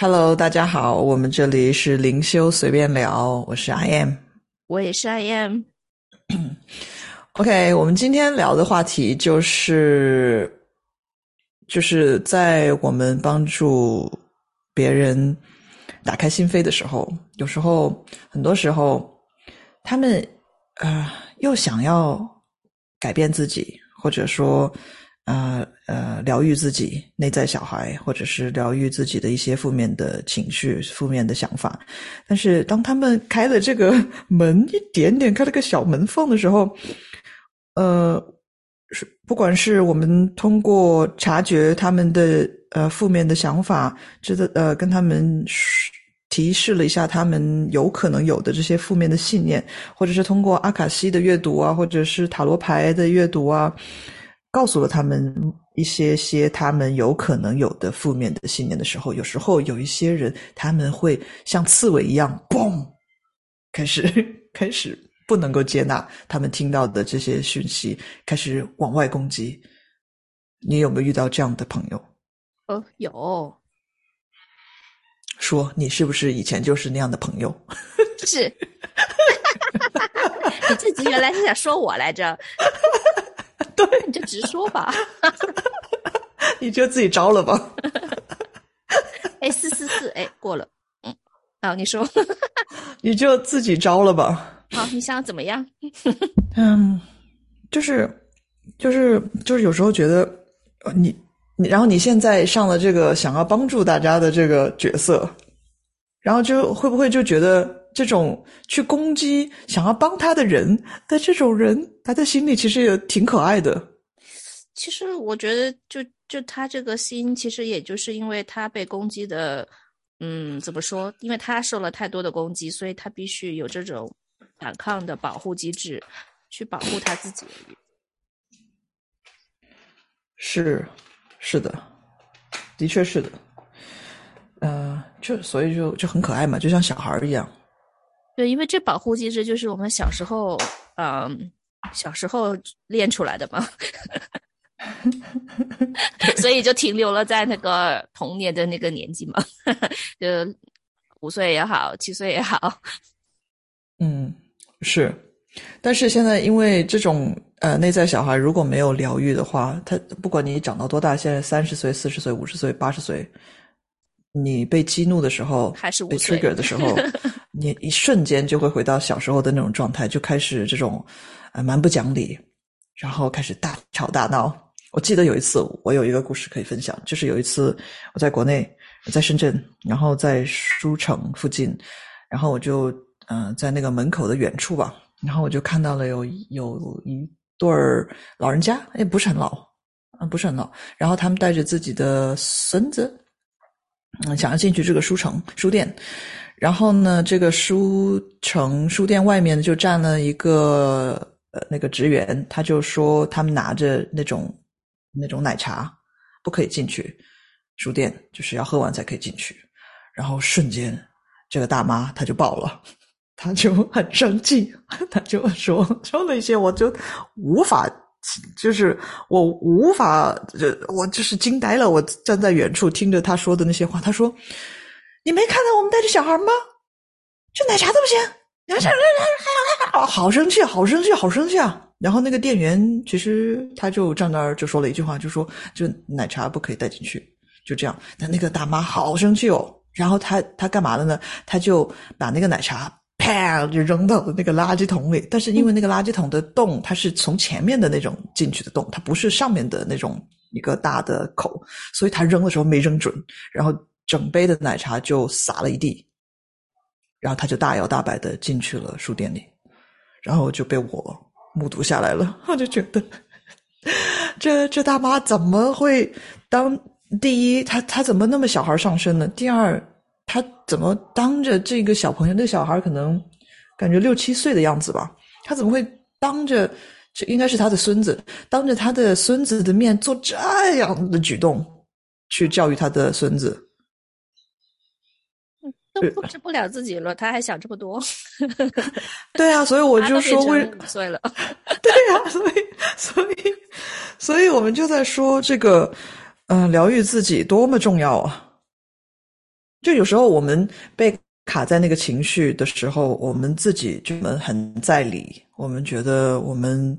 Hello，大家好，我们这里是灵修随便聊，我是 I am，我也是 I am。OK，我们今天聊的话题就是，就是在我们帮助别人打开心扉的时候，有时候，很多时候，他们呃又想要改变自己，或者说。啊呃，疗愈自己内在小孩，或者是疗愈自己的一些负面的情绪、负面的想法。但是，当他们开了这个门一点点，开了个小门缝的时候，呃，是不管是我们通过察觉他们的呃负面的想法，知道呃跟他们提示了一下他们有可能有的这些负面的信念，或者是通过阿卡西的阅读啊，或者是塔罗牌的阅读啊。告诉了他们一些些他们有可能有的负面的信念的时候，有时候有一些人他们会像刺猬一样，嘣，开始 开始不能够接纳他们听到的这些讯息，开始往外攻击。你有没有遇到这样的朋友？哦，有。说你是不是以前就是那样的朋友？是。你自己原来是想说我来着。对，你就直说吧，你就自己招了吧。哎，四四四，哎，过了，嗯，好，你说，你就自己招了吧。好，你想怎么样？嗯，就是，就是，就是有时候觉得，你，你，然后你现在上了这个想要帮助大家的这个角色，然后就会不会就觉得？这种去攻击想要帮他的人的这种人，他的心里其实也挺可爱的。其实我觉得，就就他这个心，其实也就是因为他被攻击的，嗯，怎么说？因为他受了太多的攻击，所以他必须有这种反抗的保护机制，去保护他自己。是，是的，的确是的。呃，就所以就就很可爱嘛，就像小孩一样。对，因为这保护机制就是我们小时候，嗯，小时候练出来的嘛，所以就停留了在那个童年的那个年纪嘛，就五岁也好，七岁也好。嗯，是，但是现在因为这种呃内在小孩如果没有疗愈的话，他不管你长到多大，现在三十岁、四十岁、五十岁、八十岁。你被激怒的时候，还是被 trigger 的时候，你一瞬间就会回到小时候的那种状态，就开始这种呃蛮不讲理，然后开始大吵大闹。我记得有一次，我有一个故事可以分享，就是有一次我在国内，在深圳，然后在书城附近，然后我就嗯在那个门口的远处吧，然后我就看到了有有一对儿老人家，也不是很老，嗯不是很老，然后他们带着自己的孙子。嗯，想要进去这个书城书店，然后呢，这个书城书店外面就站了一个呃那个职员，他就说他们拿着那种那种奶茶不可以进去书店，就是要喝完才可以进去。然后瞬间，这个大妈她就爆了，她就很生气，她就说说了一些我就无法。就是我无法，就我就是惊呆了。我站在远处听着他说的那些话。他说：“你没看到我们带着小孩吗？这奶茶都不行，奶茶，好生气，好生气，好生气啊！”然后那个店员其实他就站那儿就说了一句话，就说：“就奶茶不可以带进去。”就这样。但那个大妈好生气哦。然后他他干嘛了呢？他就把那个奶茶。啪！就扔到了那个垃圾桶里，但是因为那个垃圾桶的洞，它是从前面的那种进去的洞，它不是上面的那种一个大的口，所以他扔的时候没扔准，然后整杯的奶茶就洒了一地，然后他就大摇大摆的进去了书店里，然后就被我目睹下来了，我就觉得这这大妈怎么会当第一，他他怎么那么小孩上身呢？第二。他怎么当着这个小朋友？那小孩可能感觉六七岁的样子吧？他怎么会当着这应该是他的孙子，当着他的孙子的面做这样的举动，去教育他的孙子？都控制不了自己了，他还想这么多？对啊，所以我就说，为五岁了，对啊，所以所以所以我们就在说这个，嗯，疗愈自己多么重要啊！就有时候我们被卡在那个情绪的时候，我们自己就们很在理，我们觉得我们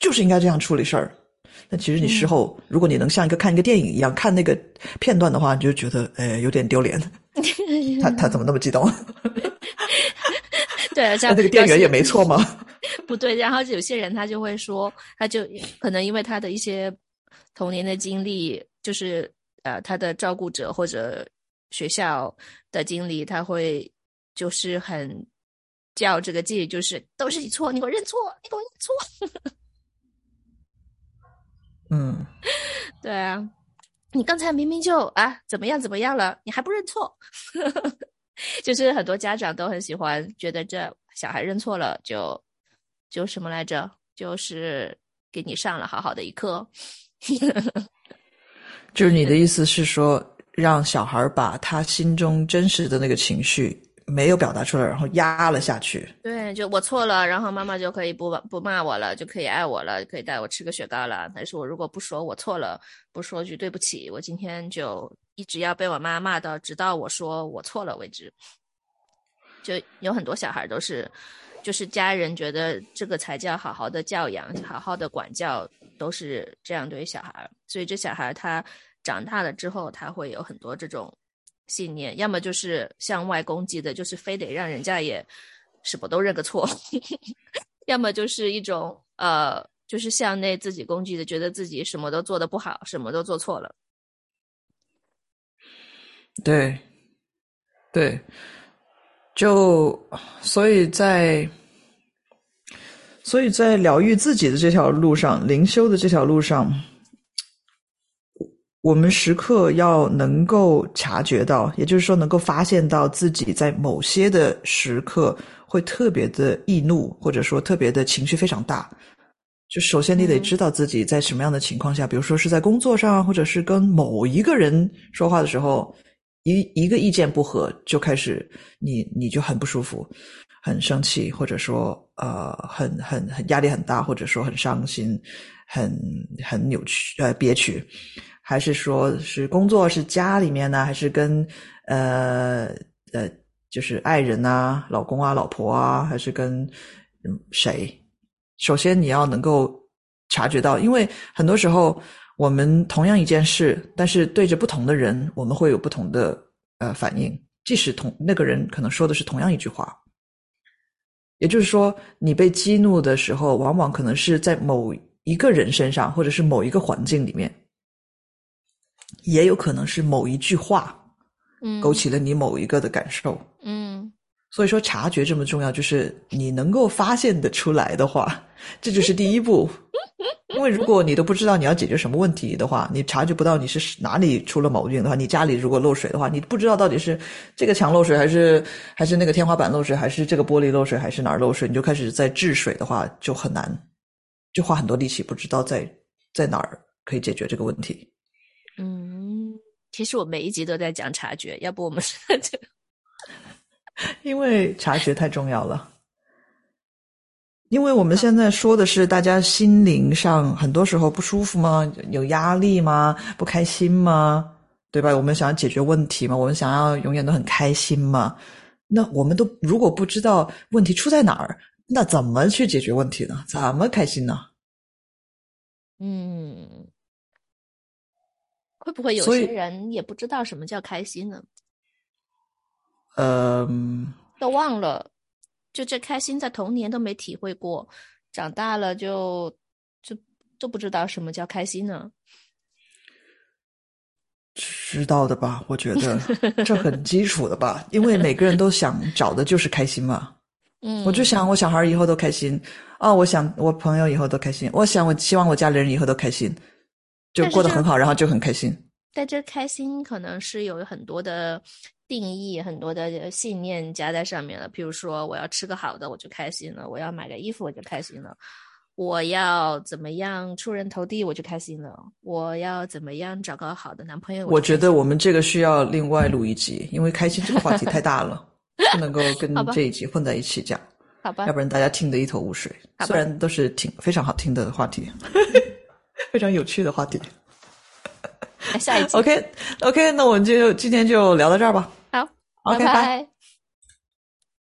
就是应该这样处理事儿。那其实你事后，如果你能像一个看一个电影一样看那个片段的话，你就觉得呃有点丢脸。他他怎么那么激动？对，像那个店员也没错吗？不对，然后有些人他就会说，他就可能因为他的一些童年的经历，就是呃他的照顾者或者学校的经理，他会就是很叫这个劲，就是都是你错，你给我认错，你给我认错。嗯，对啊，你刚才明明就啊怎么样怎么样了，你还不认错？就是很多家长都很喜欢，觉得这小孩认错了就就什么来着？就是给你上了好好的一课。就是你的意思是说，让小孩把他心中真实的那个情绪。没有表达出来，然后压了下去。对，就我错了，然后妈妈就可以不不骂我了，就可以爱我了，可以带我吃个雪糕了。但是我如果不说我错了，不说句对不起，我今天就一直要被我妈骂到直到我说我错了为止。就有很多小孩都是，就是家人觉得这个才叫好好的教养，好好的管教，都是这样对小孩。所以这小孩他长大了之后，他会有很多这种。信念，要么就是向外攻击的，就是非得让人家也什么都认个错；要么就是一种呃，就是向内自己攻击的，觉得自己什么都做的不好，什么都做错了。对，对，就所以在所以在疗愈自己的这条路上，灵修的这条路上。我们时刻要能够察觉到，也就是说，能够发现到自己在某些的时刻会特别的易怒，或者说特别的情绪非常大。就首先你得知道自己在什么样的情况下，比如说是在工作上，或者是跟某一个人说话的时候，一一个意见不合就开始，你你就很不舒服，很生气，或者说呃很很很压力很大，或者说很伤心，很很扭曲呃憋屈。还是说是工作是家里面呢，还是跟呃呃就是爱人啊、老公啊、老婆啊，还是跟谁？首先你要能够察觉到，因为很多时候我们同样一件事，但是对着不同的人，我们会有不同的呃反应。即使同那个人可能说的是同样一句话，也就是说，你被激怒的时候，往往可能是在某一个人身上，或者是某一个环境里面。也有可能是某一句话，嗯，勾起了你某一个的感受，嗯，所以说察觉这么重要，就是你能够发现的出来的话，这就是第一步。因为如果你都不知道你要解决什么问题的话，你察觉不到你是哪里出了毛病的话，你家里如果漏水的话，你不知道到底是这个墙漏水，还是还是那个天花板漏水，还是这个玻璃漏水，还是哪儿漏水，你就开始在治水的话就很难，就花很多力气，不知道在在哪儿可以解决这个问题。嗯，其实我每一集都在讲察觉，要不我们 就 因为察觉太重要了。因为我们现在说的是大家心灵上很多时候不舒服吗？有压力吗？不开心吗？对吧？我们想要解决问题吗？我们想要永远都很开心吗？那我们都如果不知道问题出在哪儿，那怎么去解决问题呢？怎么开心呢？嗯。会不会有些人也不知道什么叫开心呢？嗯，都忘了，就这开心在童年都没体会过，长大了就就都不知道什么叫开心呢？知道的吧？我觉得 这很基础的吧，因为每个人都想找的就是开心嘛。嗯，我就想我小孩以后都开心啊，我想我朋友以后都开心，我想我希望我家里人以后都开心。就过得很好，然后就很开心。但这开心可能是有很多的定义、很多的信念加在上面了。比如说，我要吃个好的，我就开心了；我要买个衣服，我就开心了；我要怎么样出人头地，我就开心了；我要怎么样找个好的男朋友。我觉得我们这个需要另外录一集，因为开心这个话题太大了，不能够 跟这一集混在一起讲。好吧，要不然大家听得一头雾水。虽然都是挺非常好听的话题。非常有趣的话题，下一期。OK，OK，那我们就今天就聊到这儿吧。OK，拜拜。